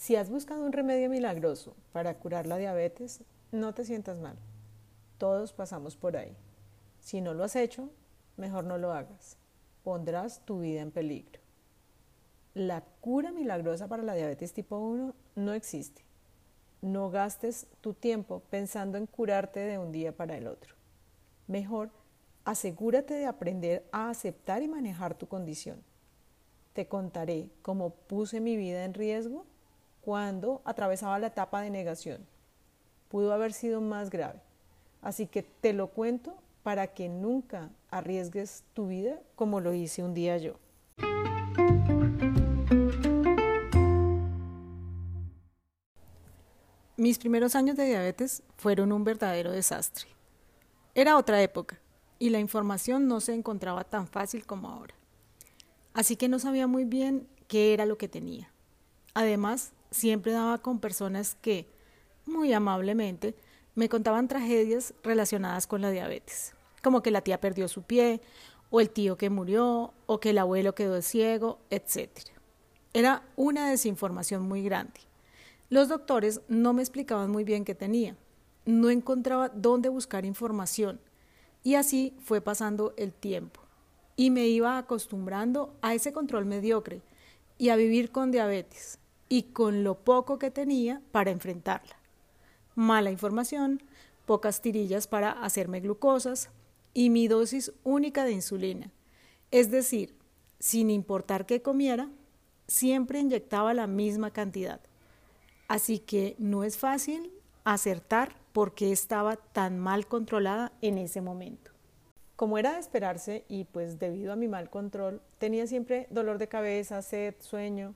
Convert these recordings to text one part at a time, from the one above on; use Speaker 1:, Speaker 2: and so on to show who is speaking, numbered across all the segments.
Speaker 1: Si has buscado un remedio milagroso para curar la diabetes, no te sientas mal. Todos pasamos por ahí. Si no lo has hecho, mejor no lo hagas. Pondrás tu vida en peligro. La cura milagrosa para la diabetes tipo 1 no existe. No gastes tu tiempo pensando en curarte de un día para el otro. Mejor, asegúrate de aprender a aceptar y manejar tu condición. Te contaré cómo puse mi vida en riesgo cuando atravesaba la etapa de negación. Pudo haber sido más grave. Así que te lo cuento para que nunca arriesgues tu vida como lo hice un día yo. Mis primeros años de diabetes fueron un verdadero desastre. Era otra época y la información no se encontraba tan fácil como ahora. Así que no sabía muy bien qué era lo que tenía. Además, siempre daba con personas que, muy amablemente, me contaban tragedias relacionadas con la diabetes, como que la tía perdió su pie, o el tío que murió, o que el abuelo quedó ciego, etc. Era una desinformación muy grande. Los doctores no me explicaban muy bien qué tenía, no encontraba dónde buscar información, y así fue pasando el tiempo, y me iba acostumbrando a ese control mediocre y a vivir con diabetes, y con lo poco que tenía para enfrentarla. Mala información, pocas tirillas para hacerme glucosas y mi dosis única de insulina. Es decir, sin importar qué comiera, siempre inyectaba la misma cantidad. Así que no es fácil acertar por qué estaba tan mal controlada en ese momento. Como era de esperarse y pues debido a mi mal control, tenía siempre dolor de cabeza, sed, sueño,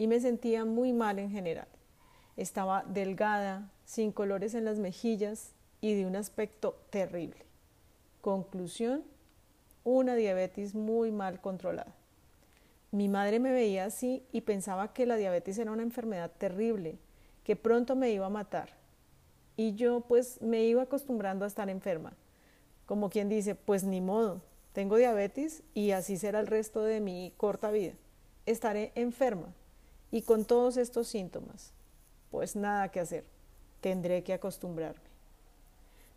Speaker 1: y me sentía muy mal en general. Estaba delgada, sin colores en las mejillas y de un aspecto terrible. Conclusión, una diabetes muy mal controlada. Mi madre me veía así y pensaba que la diabetes era una enfermedad terrible, que pronto me iba a matar. Y yo pues me iba acostumbrando a estar enferma. Como quien dice, pues ni modo, tengo diabetes y así será el resto de mi corta vida. Estaré enferma y con todos estos síntomas, pues nada que hacer, tendré que acostumbrarme.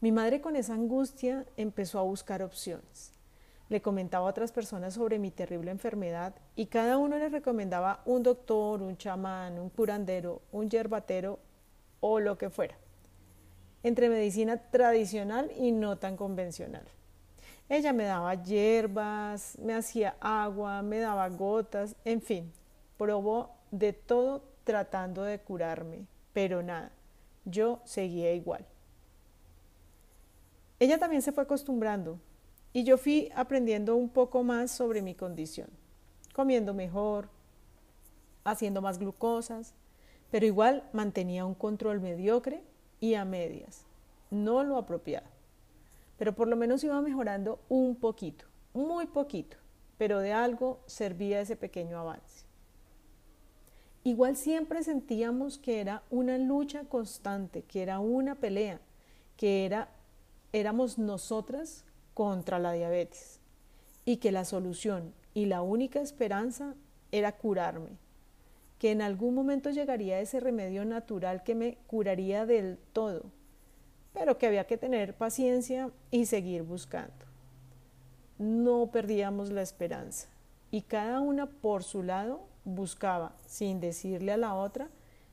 Speaker 1: Mi madre con esa angustia empezó a buscar opciones. Le comentaba a otras personas sobre mi terrible enfermedad y cada uno le recomendaba un doctor, un chamán, un curandero, un yerbatero o lo que fuera, entre medicina tradicional y no tan convencional. Ella me daba hierbas, me hacía agua, me daba gotas, en fin, probó de todo tratando de curarme, pero nada, yo seguía igual. Ella también se fue acostumbrando y yo fui aprendiendo un poco más sobre mi condición, comiendo mejor, haciendo más glucosas, pero igual mantenía un control mediocre y a medias, no lo apropiado. Pero por lo menos iba mejorando un poquito, muy poquito, pero de algo servía ese pequeño avance. Igual siempre sentíamos que era una lucha constante, que era una pelea, que era, éramos nosotras contra la diabetes. Y que la solución y la única esperanza era curarme, que en algún momento llegaría ese remedio natural que me curaría del todo, pero que había que tener paciencia y seguir buscando. No perdíamos la esperanza. Y cada una por su lado buscaba, sin decirle a la otra,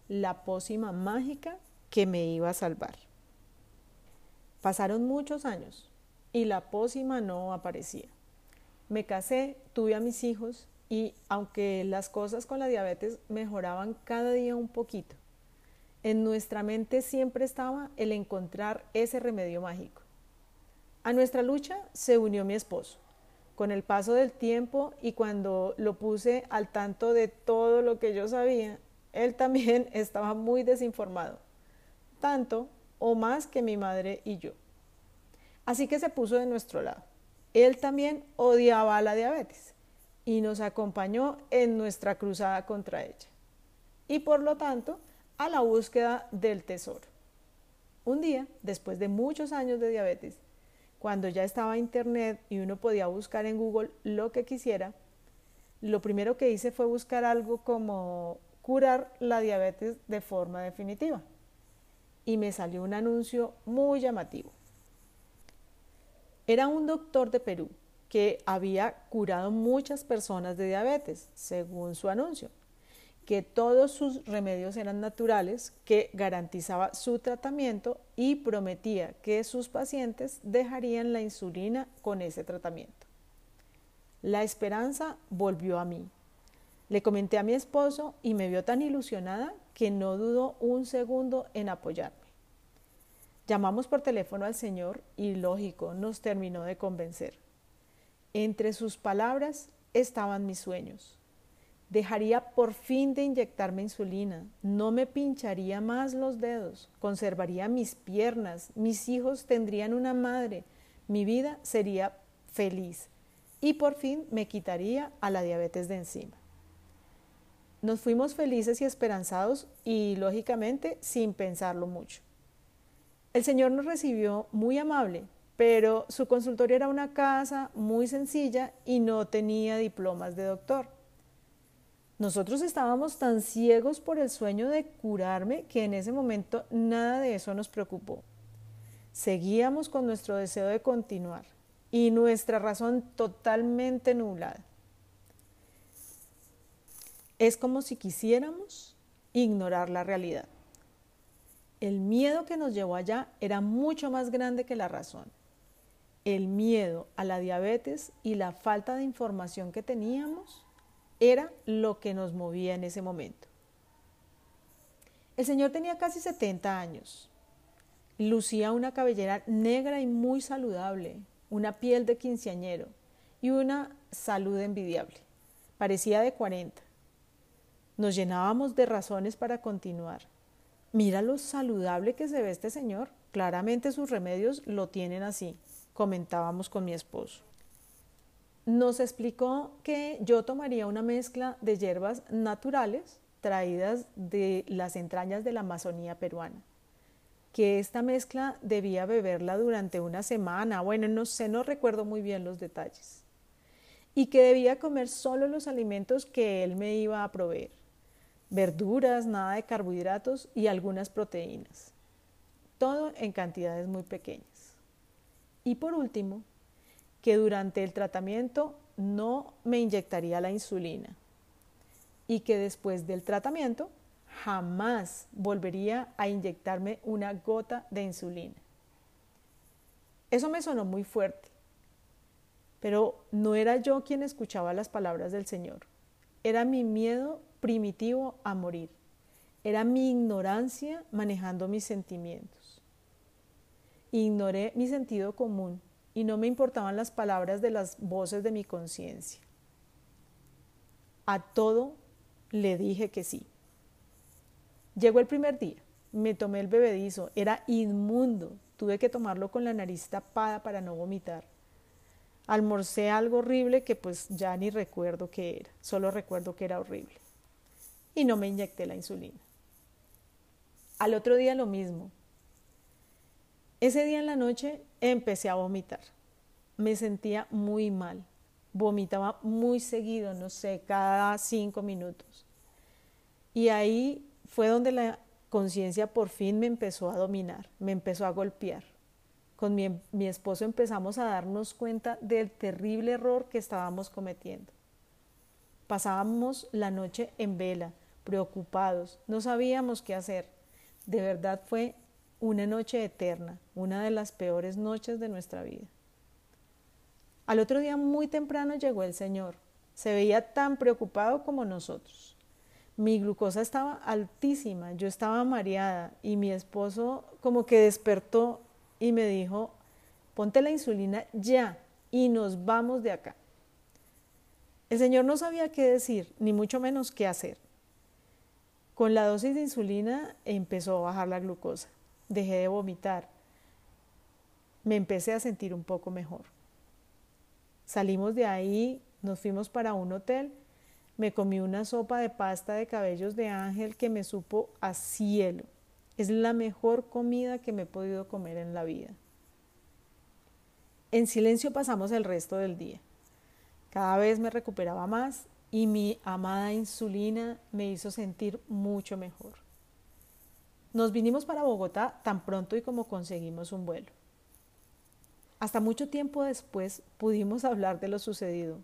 Speaker 1: la pócima mágica que me iba a salvar. Pasaron muchos años y la pócima no aparecía. Me casé, tuve a mis hijos y aunque las cosas con la diabetes mejoraban cada día un poquito, en nuestra mente siempre estaba el encontrar ese remedio mágico. A nuestra lucha se unió mi esposo con el paso del tiempo y cuando lo puse al tanto de todo lo que yo sabía, él también estaba muy desinformado, tanto o más que mi madre y yo. Así que se puso de nuestro lado. Él también odiaba la diabetes y nos acompañó en nuestra cruzada contra ella y por lo tanto a la búsqueda del tesoro. Un día, después de muchos años de diabetes, cuando ya estaba Internet y uno podía buscar en Google lo que quisiera, lo primero que hice fue buscar algo como curar la diabetes de forma definitiva. Y me salió un anuncio muy llamativo. Era un doctor de Perú que había curado muchas personas de diabetes, según su anuncio, que todos sus remedios eran naturales, que garantizaba su tratamiento y prometía que sus pacientes dejarían la insulina con ese tratamiento. La esperanza volvió a mí. Le comenté a mi esposo y me vio tan ilusionada que no dudó un segundo en apoyarme. Llamamos por teléfono al Señor y lógico, nos terminó de convencer. Entre sus palabras estaban mis sueños. Dejaría por fin de inyectarme insulina, no me pincharía más los dedos, conservaría mis piernas, mis hijos tendrían una madre, mi vida sería feliz y por fin me quitaría a la diabetes de encima. Nos fuimos felices y esperanzados y lógicamente sin pensarlo mucho. El Señor nos recibió muy amable, pero su consultorio era una casa muy sencilla y no tenía diplomas de doctor. Nosotros estábamos tan ciegos por el sueño de curarme que en ese momento nada de eso nos preocupó. Seguíamos con nuestro deseo de continuar y nuestra razón totalmente nublada. Es como si quisiéramos ignorar la realidad. El miedo que nos llevó allá era mucho más grande que la razón el miedo a la diabetes y la falta de información que teníamos era lo que nos movía en ese momento. El señor tenía casi 70 años. Lucía una cabellera negra y muy saludable, una piel de quinceañero y una salud envidiable. Parecía de 40. Nos llenábamos de razones para continuar. Mira lo saludable que se ve este señor. Claramente sus remedios lo tienen así comentábamos con mi esposo. Nos explicó que yo tomaría una mezcla de hierbas naturales traídas de las entrañas de la Amazonía peruana, que esta mezcla debía beberla durante una semana, bueno, no sé, no recuerdo muy bien los detalles, y que debía comer solo los alimentos que él me iba a proveer, verduras, nada de carbohidratos y algunas proteínas, todo en cantidades muy pequeñas. Y por último, que durante el tratamiento no me inyectaría la insulina y que después del tratamiento jamás volvería a inyectarme una gota de insulina. Eso me sonó muy fuerte, pero no era yo quien escuchaba las palabras del Señor, era mi miedo primitivo a morir, era mi ignorancia manejando mis sentimientos. Ignoré mi sentido común y no me importaban las palabras de las voces de mi conciencia. A todo le dije que sí. Llegó el primer día, me tomé el bebedizo, era inmundo, tuve que tomarlo con la nariz tapada para no vomitar. Almorcé algo horrible que pues ya ni recuerdo qué era, solo recuerdo que era horrible. Y no me inyecté la insulina. Al otro día lo mismo, ese día en la noche empecé a vomitar. Me sentía muy mal. Vomitaba muy seguido, no sé, cada cinco minutos. Y ahí fue donde la conciencia por fin me empezó a dominar, me empezó a golpear. Con mi, mi, esposo empezamos a darnos cuenta del terrible error que estábamos cometiendo. Pasábamos la noche en vela, preocupados, no sabíamos qué hacer. De verdad fue una noche eterna, una de las peores noches de nuestra vida. Al otro día muy temprano llegó el Señor. Se veía tan preocupado como nosotros. Mi glucosa estaba altísima, yo estaba mareada y mi esposo como que despertó y me dijo, ponte la insulina ya y nos vamos de acá. El Señor no sabía qué decir, ni mucho menos qué hacer. Con la dosis de insulina empezó a bajar la glucosa dejé de vomitar, me empecé a sentir un poco mejor. Salimos de ahí, nos fuimos para un hotel, me comí una sopa de pasta de cabellos de ángel que me supo a cielo. Es la mejor comida que me he podido comer en la vida. En silencio pasamos el resto del día. Cada vez me recuperaba más y mi amada insulina me hizo sentir mucho mejor. Nos vinimos para Bogotá tan pronto y como conseguimos un vuelo. Hasta mucho tiempo después pudimos hablar de lo sucedido.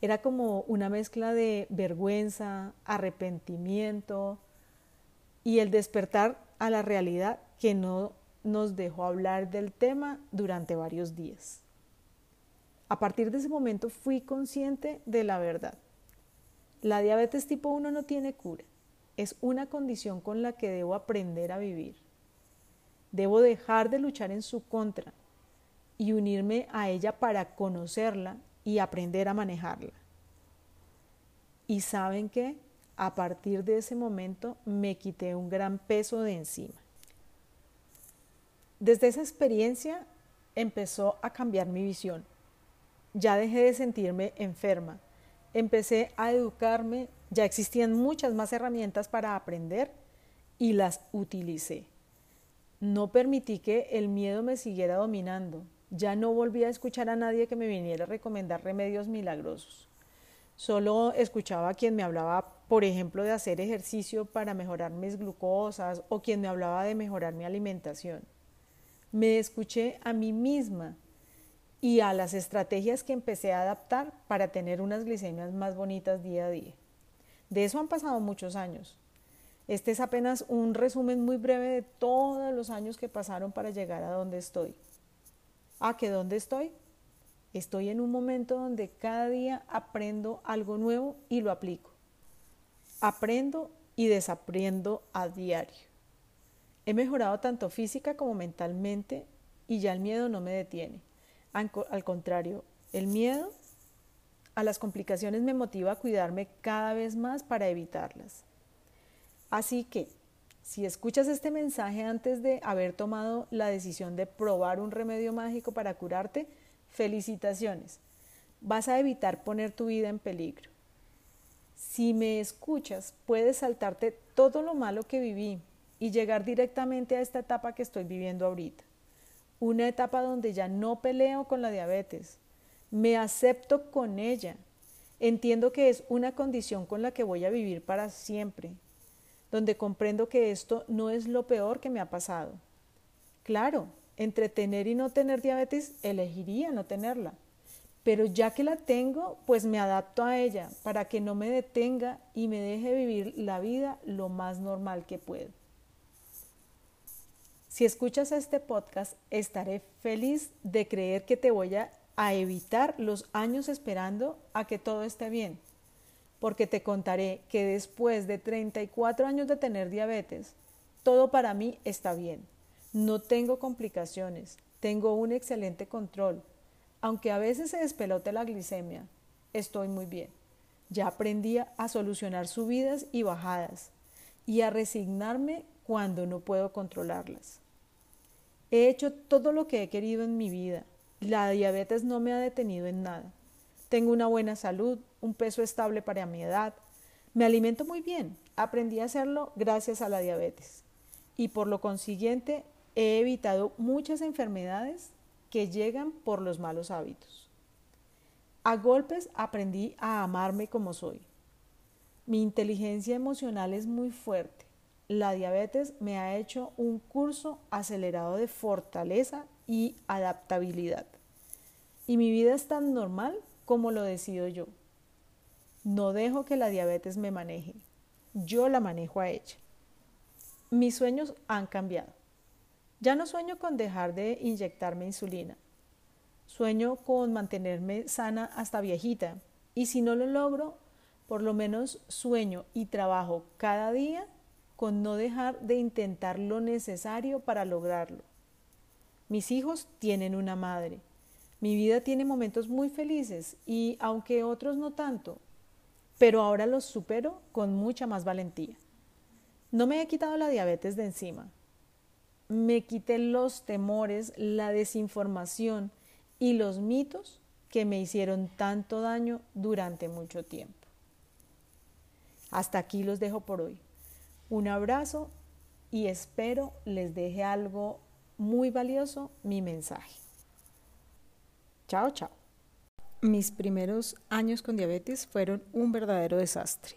Speaker 1: Era como una mezcla de vergüenza, arrepentimiento y el despertar a la realidad que no nos dejó hablar del tema durante varios días. A partir de ese momento fui consciente de la verdad. La diabetes tipo 1 no tiene cura. Es una condición con la que debo aprender a vivir. Debo dejar de luchar en su contra y unirme a ella para conocerla y aprender a manejarla. Y saben que a partir de ese momento me quité un gran peso de encima. Desde esa experiencia empezó a cambiar mi visión. Ya dejé de sentirme enferma empecé a educarme, ya existían muchas más herramientas para aprender y las utilicé. No permití que el miedo me siguiera dominando. Ya no volví a escuchar a nadie que me viniera a recomendar remedios milagrosos. Solo escuchaba a quien me hablaba, por ejemplo, de hacer ejercicio para mejorar mis glucosas o quien me hablaba de mejorar mi alimentación. Me escuché a mí misma y a las estrategias que empecé a adaptar para tener unas glicemias más bonitas día a día. De eso han pasado muchos años. Este es apenas un resumen muy breve de todos los años que pasaron para llegar a donde estoy. ¿A qué dónde estoy? Estoy en un momento donde cada día aprendo algo nuevo y lo aplico. Aprendo y desaprendo a diario. He mejorado tanto física como mentalmente y ya el miedo no me detiene. Al contrario, el miedo a las complicaciones me motiva a cuidarme cada vez más para evitarlas. Así que, si escuchas este mensaje antes de haber tomado la decisión de probar un remedio mágico para curarte, felicitaciones. Vas a evitar poner tu vida en peligro. Si me escuchas, puedes saltarte todo lo malo que viví y llegar directamente a esta etapa que estoy viviendo ahorita una etapa donde ya no peleo con la diabetes, me acepto con ella, entiendo que es una condición con la que voy a vivir para siempre, donde comprendo que esto no es lo peor que me ha pasado. Claro, entre tener y no tener diabetes, elegiría no tenerla, pero ya que la tengo, pues me adapto a ella para que no me detenga y me deje vivir la vida lo más normal que puedo. Si escuchas este podcast, estaré feliz de creer que te voy a, evitar los años esperando a que todo esté bien, porque te contaré que después de 34 años de tener diabetes, todo para mí está bien. No tengo complicaciones, tengo un excelente control. Aunque a veces se despelote la glicemia, estoy muy bien. Ya aprendí a solucionar subidas y bajadas y a resignarme cuando no puedo controlarlas. He hecho todo lo que he querido en mi vida. La diabetes no me ha detenido en nada. Tengo una buena salud, un peso estable para mi edad. Me alimento muy bien. Aprendí a hacerlo gracias a la diabetes. Y por lo consiguiente he evitado muchas enfermedades que llegan por los malos hábitos. A golpes aprendí a amarme como soy. Mi inteligencia emocional es muy fuerte la diabetes me ha hecho un curso acelerado de fortaleza y adaptabilidad. Y mi vida es tan normal como lo decido yo. No dejo que la diabetes me maneje. Yo la manejo a ella. Mis sueños han cambiado. Ya no sueño con dejar de inyectarme insulina. Sueño con mantenerme sana hasta viejita. Y si no lo logro, por lo menos sueño y trabajo cada día con no dejar de intentar lo necesario para lograrlo. Mis hijos tienen una madre. Mi vida tiene momentos muy felices y aunque otros no tanto, pero ahora los supero con mucha más valentía. No me he quitado la diabetes de encima. Me quité los temores, la desinformación y los mitos que me hicieron tanto daño durante mucho tiempo. Hasta aquí los dejo por hoy. Un abrazo y espero les deje algo muy valioso mi mensaje. Chao, chao. mis primeros años con diabetes fueron un verdadero desastre.